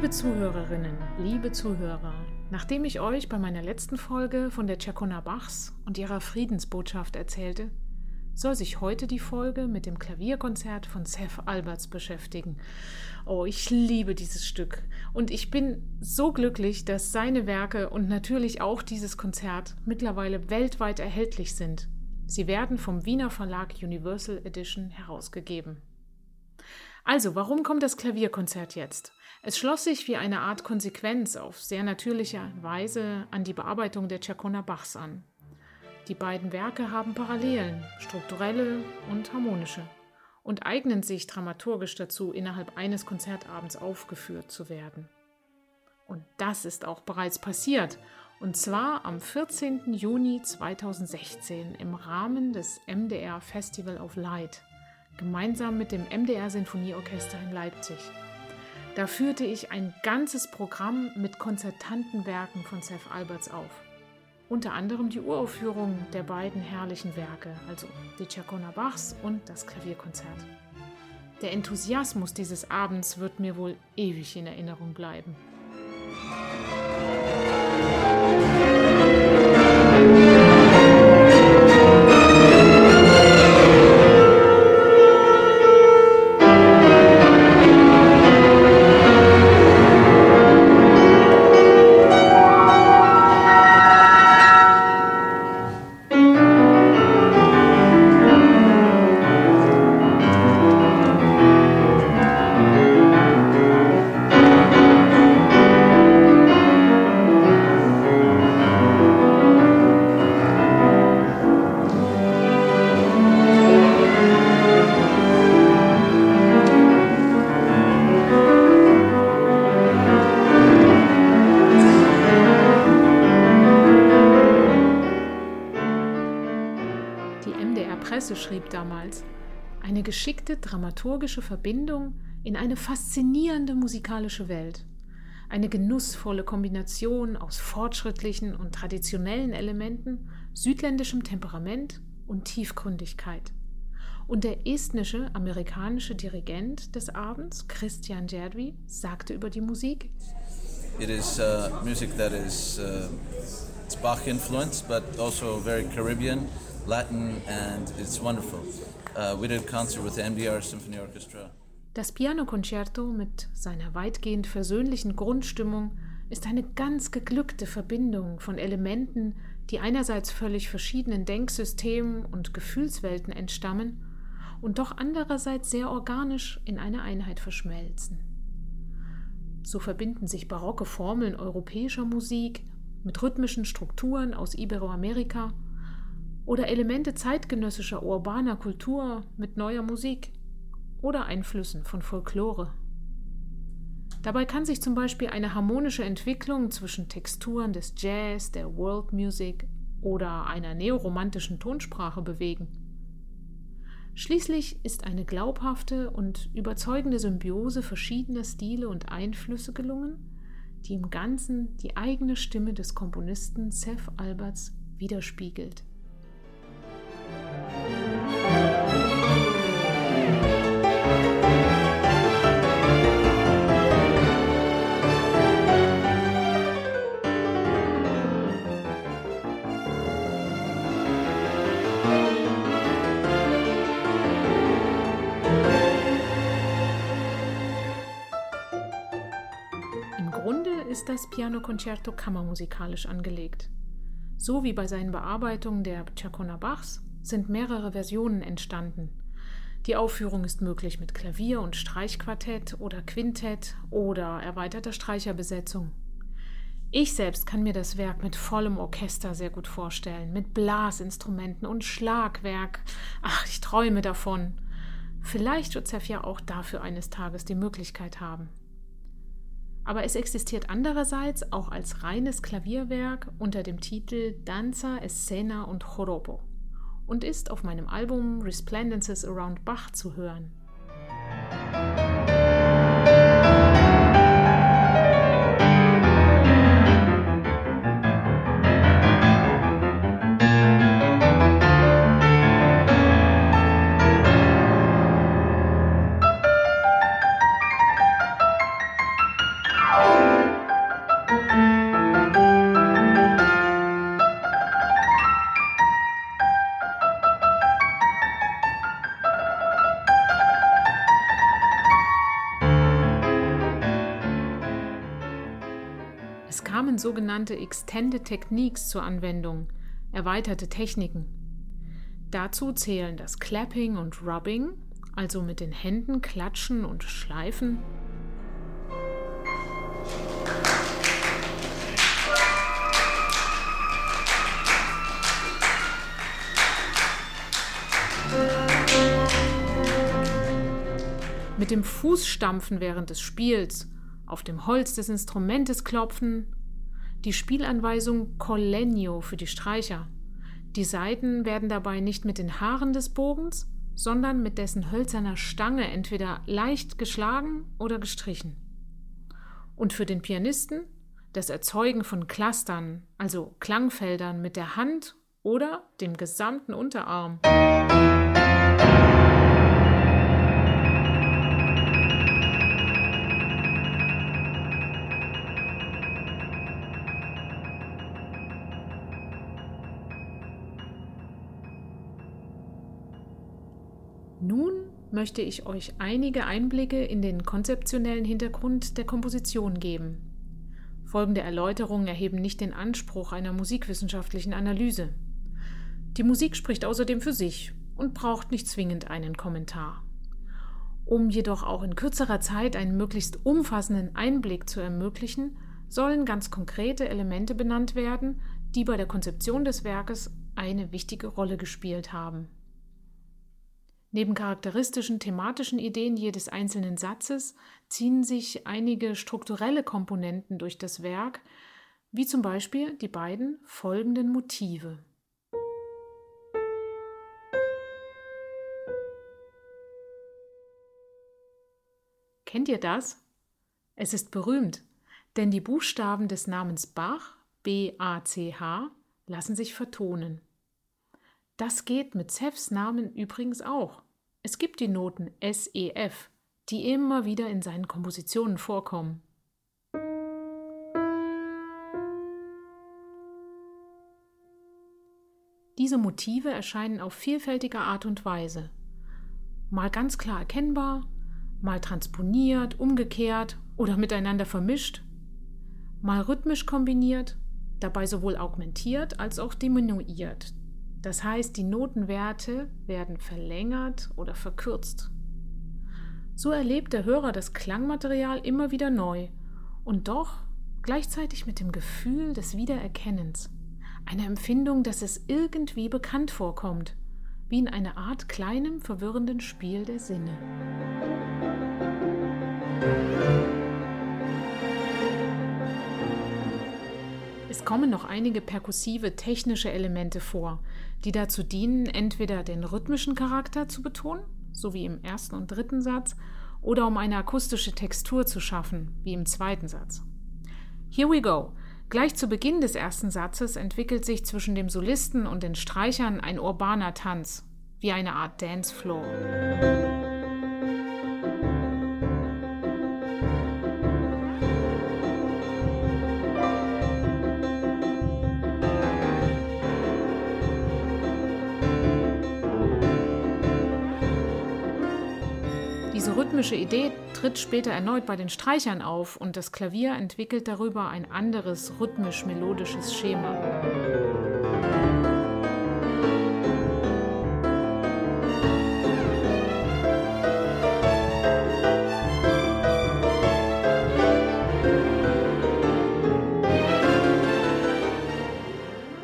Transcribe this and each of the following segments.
Liebe Zuhörerinnen, liebe Zuhörer, nachdem ich euch bei meiner letzten Folge von der Tschekona Bachs und ihrer Friedensbotschaft erzählte, soll sich heute die Folge mit dem Klavierkonzert von Seth Alberts beschäftigen. Oh, ich liebe dieses Stück und ich bin so glücklich, dass seine Werke und natürlich auch dieses Konzert mittlerweile weltweit erhältlich sind. Sie werden vom Wiener Verlag Universal Edition herausgegeben. Also, warum kommt das Klavierkonzert jetzt? Es schloss sich wie eine Art Konsequenz auf sehr natürliche Weise an die Bearbeitung der Tschakona Bachs an. Die beiden Werke haben Parallelen, strukturelle und harmonische, und eignen sich dramaturgisch dazu, innerhalb eines Konzertabends aufgeführt zu werden. Und das ist auch bereits passiert, und zwar am 14. Juni 2016 im Rahmen des MDR Festival of Light, gemeinsam mit dem MDR Sinfonieorchester in Leipzig. Da führte ich ein ganzes Programm mit konzertanten Werken von Seth Alberts auf. Unter anderem die Uraufführung der beiden herrlichen Werke, also die Chacona Bachs und das Klavierkonzert. Der Enthusiasmus dieses Abends wird mir wohl ewig in Erinnerung bleiben. Schrieb damals, eine geschickte dramaturgische Verbindung in eine faszinierende musikalische Welt. Eine genussvolle Kombination aus fortschrittlichen und traditionellen Elementen, südländischem Temperament und Tiefgründigkeit. Und der estnische amerikanische Dirigent des Abends, Christian Jerdwi, sagte über die Musik: It is uh, music that is uh, Bach influenced, but also very Caribbean. Latin, and it's wonderful. Uh, we did a concert with the MDR Symphony Orchestra. Das Pianokonzerto mit seiner weitgehend versöhnlichen Grundstimmung ist eine ganz geglückte Verbindung von Elementen, die einerseits völlig verschiedenen Denksystemen und Gefühlswelten entstammen und doch andererseits sehr organisch in eine Einheit verschmelzen. So verbinden sich barocke Formeln europäischer Musik mit rhythmischen Strukturen aus Iberoamerika oder Elemente zeitgenössischer urbaner Kultur mit neuer Musik oder Einflüssen von Folklore. Dabei kann sich zum Beispiel eine harmonische Entwicklung zwischen Texturen des Jazz, der World Music oder einer neoromantischen Tonsprache bewegen. Schließlich ist eine glaubhafte und überzeugende Symbiose verschiedener Stile und Einflüsse gelungen, die im Ganzen die eigene Stimme des Komponisten Seth Alberts widerspiegelt. Das Pianokonzerto kammermusikalisch angelegt. So wie bei seinen Bearbeitungen der Chacona Bachs sind mehrere Versionen entstanden. Die Aufführung ist möglich mit Klavier- und Streichquartett oder Quintett oder erweiterter Streicherbesetzung. Ich selbst kann mir das Werk mit vollem Orchester sehr gut vorstellen, mit Blasinstrumenten und Schlagwerk. Ach, ich träume davon. Vielleicht wird Zef ja auch dafür eines Tages die Möglichkeit haben. Aber es existiert andererseits auch als reines Klavierwerk unter dem Titel Danza, Escena und Joropo und ist auf meinem Album Resplendences Around Bach zu hören. Sogenannte Extended Techniques zur Anwendung, erweiterte Techniken. Dazu zählen das Clapping und Rubbing, also mit den Händen klatschen und schleifen, mit dem Fuß stampfen während des Spiels, auf dem Holz des Instrumentes klopfen, die Spielanweisung Collegno für die Streicher. Die Saiten werden dabei nicht mit den Haaren des Bogens, sondern mit dessen hölzerner Stange entweder leicht geschlagen oder gestrichen. Und für den Pianisten das Erzeugen von Clustern, also Klangfeldern mit der Hand oder dem gesamten Unterarm. Möchte ich euch einige Einblicke in den konzeptionellen Hintergrund der Komposition geben. Folgende Erläuterungen erheben nicht den Anspruch einer musikwissenschaftlichen Analyse. Die Musik spricht außerdem für sich und braucht nicht zwingend einen Kommentar. Um jedoch auch in kürzerer Zeit einen möglichst umfassenden Einblick zu ermöglichen, sollen ganz konkrete Elemente benannt werden, die bei der Konzeption des Werkes eine wichtige Rolle gespielt haben. Neben charakteristischen thematischen Ideen jedes einzelnen Satzes ziehen sich einige strukturelle Komponenten durch das Werk, wie zum Beispiel die beiden folgenden Motive. Kennt ihr das? Es ist berühmt, denn die Buchstaben des Namens Bach, B-A-C-H, lassen sich vertonen. Das geht mit Sefs Namen übrigens auch. Es gibt die Noten S, E, F, die immer wieder in seinen Kompositionen vorkommen. Diese Motive erscheinen auf vielfältige Art und Weise. Mal ganz klar erkennbar, mal transponiert, umgekehrt oder miteinander vermischt, mal rhythmisch kombiniert, dabei sowohl augmentiert als auch diminuiert, das heißt, die Notenwerte werden verlängert oder verkürzt. So erlebt der Hörer das Klangmaterial immer wieder neu und doch gleichzeitig mit dem Gefühl des Wiedererkennens, einer Empfindung, dass es irgendwie bekannt vorkommt, wie in einer Art kleinem verwirrenden Spiel der Sinne. Es kommen noch einige perkussive technische Elemente vor, die dazu dienen, entweder den rhythmischen Charakter zu betonen, so wie im ersten und dritten Satz, oder um eine akustische Textur zu schaffen, wie im zweiten Satz. Here we go. Gleich zu Beginn des ersten Satzes entwickelt sich zwischen dem Solisten und den Streichern ein urbaner Tanz, wie eine Art Dancefloor. Rhythmische Idee tritt später erneut bei den Streichern auf und das Klavier entwickelt darüber ein anderes rhythmisch-melodisches Schema.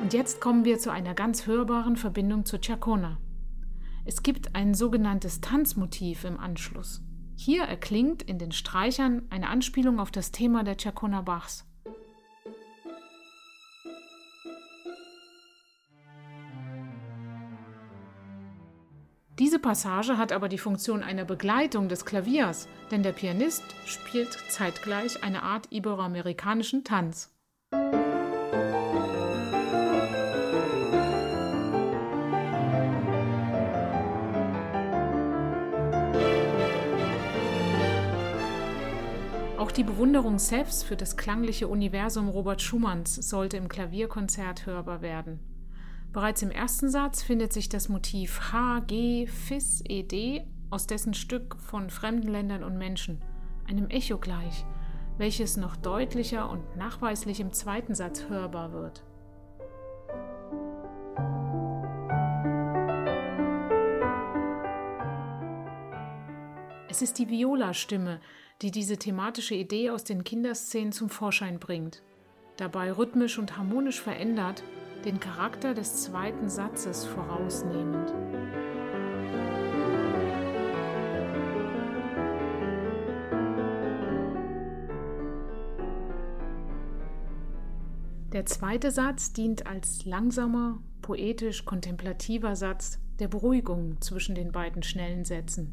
Und jetzt kommen wir zu einer ganz hörbaren Verbindung zur Chacona. Es gibt ein sogenanntes Tanzmotiv im Anschluss. Hier erklingt in den Streichern eine Anspielung auf das Thema der Chacona Bachs. Diese Passage hat aber die Funktion einer Begleitung des Klaviers, denn der Pianist spielt zeitgleich eine Art iberoamerikanischen Tanz. Die Bewunderung Sefs für das klangliche Universum Robert Schumanns sollte im Klavierkonzert hörbar werden. Bereits im ersten Satz findet sich das Motiv H, G, Fis, ED aus dessen Stück von fremden Ländern und Menschen, einem Echo gleich, welches noch deutlicher und nachweislich im zweiten Satz hörbar wird. Es ist die Viola-Stimme, die diese thematische Idee aus den Kinderszenen zum Vorschein bringt, dabei rhythmisch und harmonisch verändert, den Charakter des zweiten Satzes vorausnehmend. Der zweite Satz dient als langsamer, poetisch-kontemplativer Satz der Beruhigung zwischen den beiden schnellen Sätzen.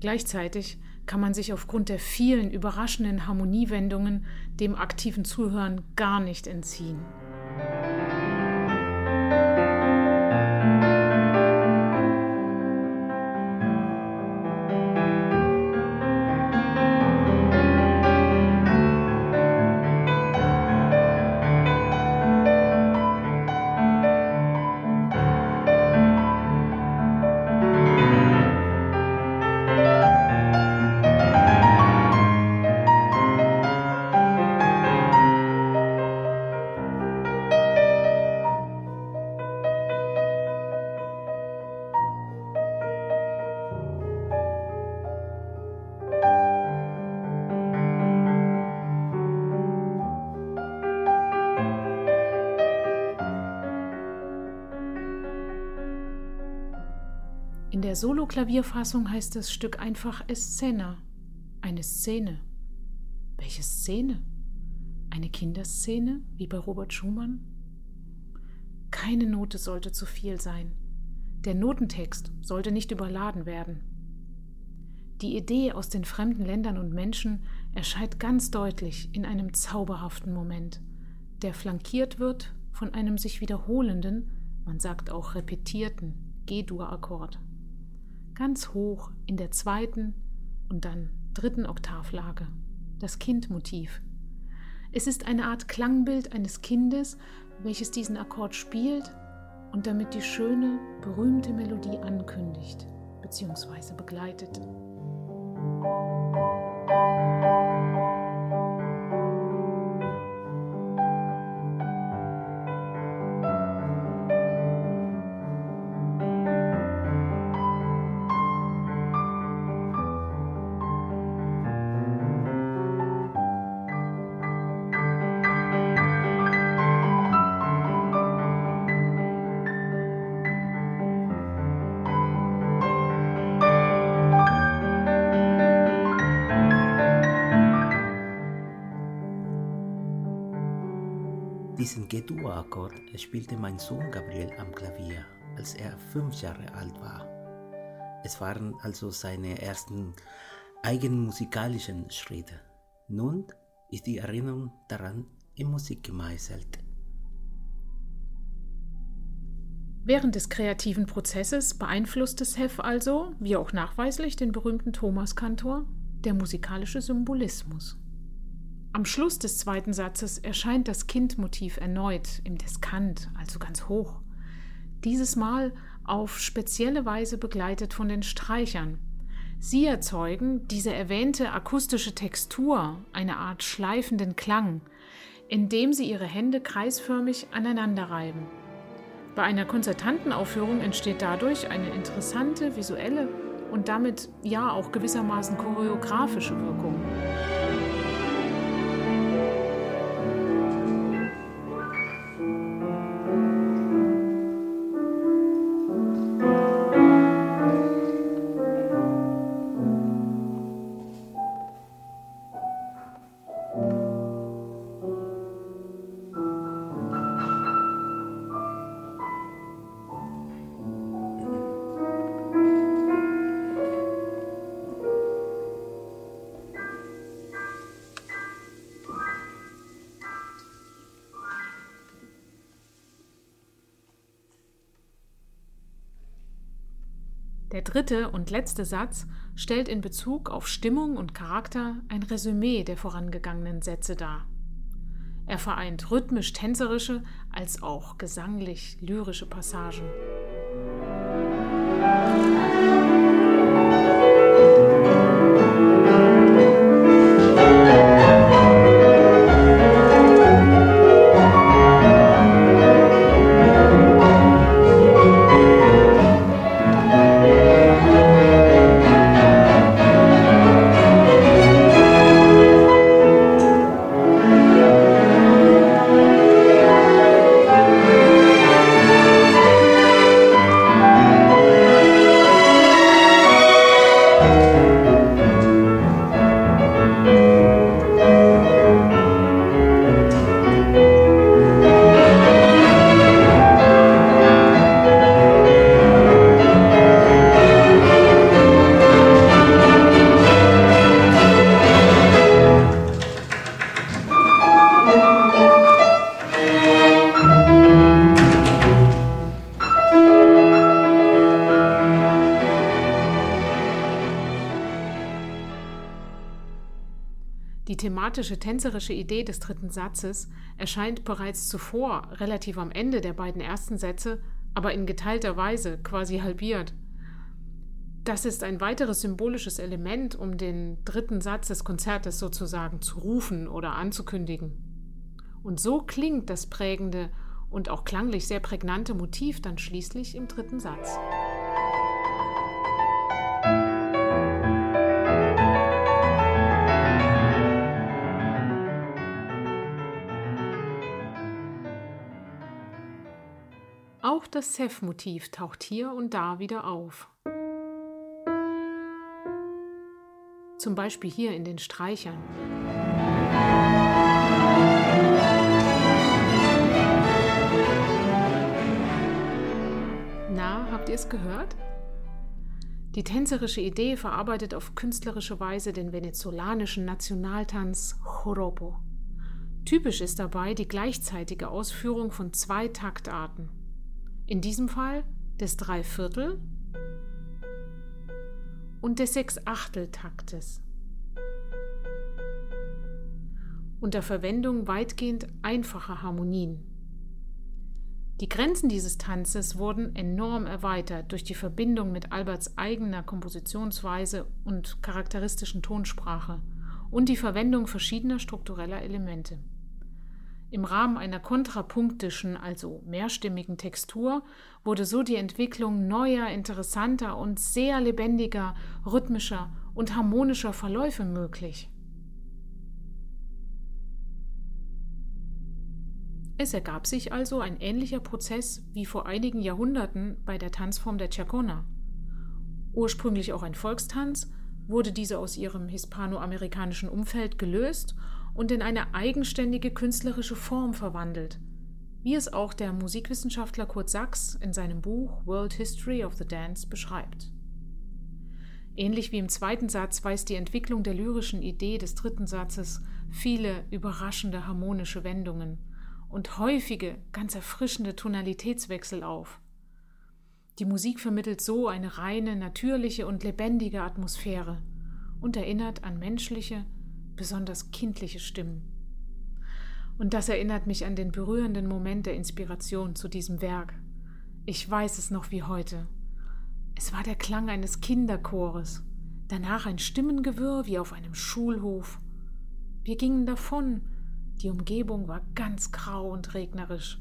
Gleichzeitig kann man sich aufgrund der vielen überraschenden Harmoniewendungen dem aktiven Zuhören gar nicht entziehen. Der Solo-Klavierfassung heißt das Stück einfach Escena, eine Szene. Welche Szene? Eine Kinderszene, wie bei Robert Schumann? Keine Note sollte zu viel sein. Der Notentext sollte nicht überladen werden. Die Idee aus den fremden Ländern und Menschen erscheint ganz deutlich in einem zauberhaften Moment, der flankiert wird von einem sich wiederholenden, man sagt auch repetierten G-Dur-Akkord ganz hoch in der zweiten und dann dritten Oktavlage, das Kindmotiv. Es ist eine Art Klangbild eines Kindes, welches diesen Akkord spielt und damit die schöne, berühmte Melodie ankündigt bzw. begleitet. Diesen G-Dur-Akkord spielte mein Sohn Gabriel am Klavier, als er fünf Jahre alt war. Es waren also seine ersten eigenen musikalischen Schritte. Nun ist die Erinnerung daran in Musik gemeißelt. Während des kreativen Prozesses beeinflusste Seff also, wie auch nachweislich den berühmten Thomaskantor, der musikalische Symbolismus. Am Schluss des zweiten Satzes erscheint das Kindmotiv erneut im Deskant, also ganz hoch. Dieses Mal auf spezielle Weise begleitet von den Streichern. Sie erzeugen diese erwähnte akustische Textur, eine Art schleifenden Klang, indem sie ihre Hände kreisförmig aneinander reiben. Bei einer konzertanten Aufführung entsteht dadurch eine interessante visuelle und damit ja auch gewissermaßen choreografische Wirkung. Dritte und letzte Satz stellt in Bezug auf Stimmung und Charakter ein Resümee der vorangegangenen Sätze dar. Er vereint rhythmisch-tänzerische als auch gesanglich-lyrische Passagen. Thematische tänzerische Idee des dritten Satzes erscheint bereits zuvor, relativ am Ende der beiden ersten Sätze, aber in geteilter Weise, quasi halbiert. Das ist ein weiteres symbolisches Element, um den dritten Satz des Konzertes sozusagen zu rufen oder anzukündigen. Und so klingt das prägende und auch klanglich sehr prägnante Motiv dann schließlich im dritten Satz. Auch das Seth-Motiv taucht hier und da wieder auf. Zum Beispiel hier in den Streichern. Na, habt ihr es gehört? Die tänzerische Idee verarbeitet auf künstlerische Weise den venezolanischen Nationaltanz Joropo. Typisch ist dabei die gleichzeitige Ausführung von zwei Taktarten. In diesem Fall des Dreiviertel- und des Sechsachteltaktes. Unter Verwendung weitgehend einfacher Harmonien. Die Grenzen dieses Tanzes wurden enorm erweitert durch die Verbindung mit Alberts eigener Kompositionsweise und charakteristischen Tonsprache und die Verwendung verschiedener struktureller Elemente. Im Rahmen einer kontrapunktischen, also mehrstimmigen Textur wurde so die Entwicklung neuer, interessanter und sehr lebendiger, rhythmischer und harmonischer Verläufe möglich. Es ergab sich also ein ähnlicher Prozess wie vor einigen Jahrhunderten bei der Tanzform der Chacona. Ursprünglich auch ein Volkstanz, wurde diese aus ihrem hispanoamerikanischen Umfeld gelöst und in eine eigenständige künstlerische Form verwandelt, wie es auch der Musikwissenschaftler Kurt Sachs in seinem Buch World History of the Dance beschreibt. Ähnlich wie im zweiten Satz weist die Entwicklung der lyrischen Idee des dritten Satzes viele überraschende harmonische Wendungen und häufige, ganz erfrischende Tonalitätswechsel auf. Die Musik vermittelt so eine reine, natürliche und lebendige Atmosphäre und erinnert an menschliche, besonders kindliche Stimmen. Und das erinnert mich an den berührenden Moment der Inspiration zu diesem Werk. Ich weiß es noch wie heute. Es war der Klang eines Kinderchores, danach ein Stimmengewirr wie auf einem Schulhof. Wir gingen davon, die Umgebung war ganz grau und regnerisch,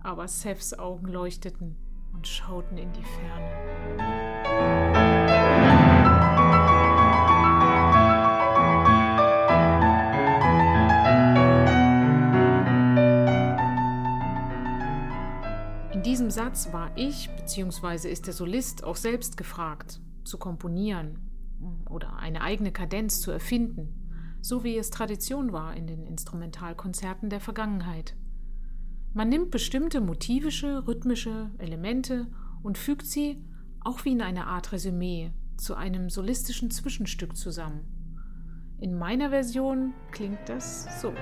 aber Seths Augen leuchteten und schauten in die Ferne. Satz war ich bzw. ist der Solist auch selbst gefragt, zu komponieren oder eine eigene Kadenz zu erfinden, so wie es Tradition war in den Instrumentalkonzerten der Vergangenheit. Man nimmt bestimmte motivische, rhythmische Elemente und fügt sie, auch wie in einer Art Resümee, zu einem solistischen Zwischenstück zusammen. In meiner Version klingt das so.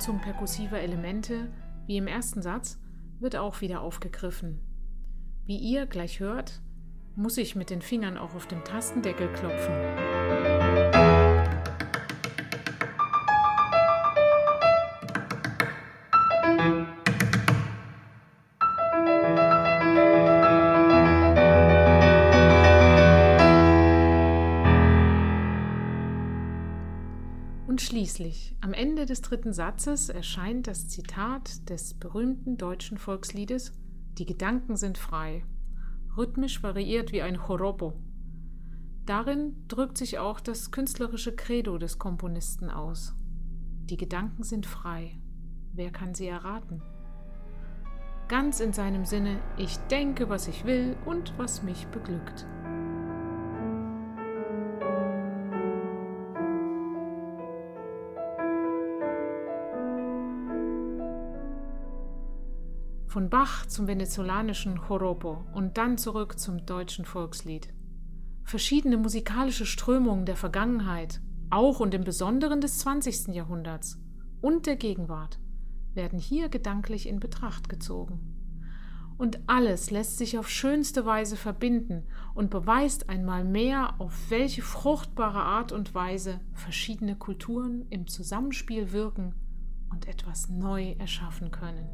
Nutzung perkussiver Elemente, wie im ersten Satz, wird auch wieder aufgegriffen. Wie ihr gleich hört, muss ich mit den Fingern auch auf dem Tastendeckel klopfen. Und schließlich, am Ende des dritten Satzes erscheint das Zitat des berühmten deutschen Volksliedes Die Gedanken sind frei, rhythmisch variiert wie ein Chorobo. Darin drückt sich auch das künstlerische Credo des Komponisten aus. Die Gedanken sind frei. Wer kann sie erraten? Ganz in seinem Sinne, ich denke, was ich will und was mich beglückt. Von Bach zum venezolanischen Joropo und dann zurück zum deutschen Volkslied. Verschiedene musikalische Strömungen der Vergangenheit, auch und im Besonderen des 20. Jahrhunderts und der Gegenwart, werden hier gedanklich in Betracht gezogen. Und alles lässt sich auf schönste Weise verbinden und beweist einmal mehr, auf welche fruchtbare Art und Weise verschiedene Kulturen im Zusammenspiel wirken und etwas neu erschaffen können.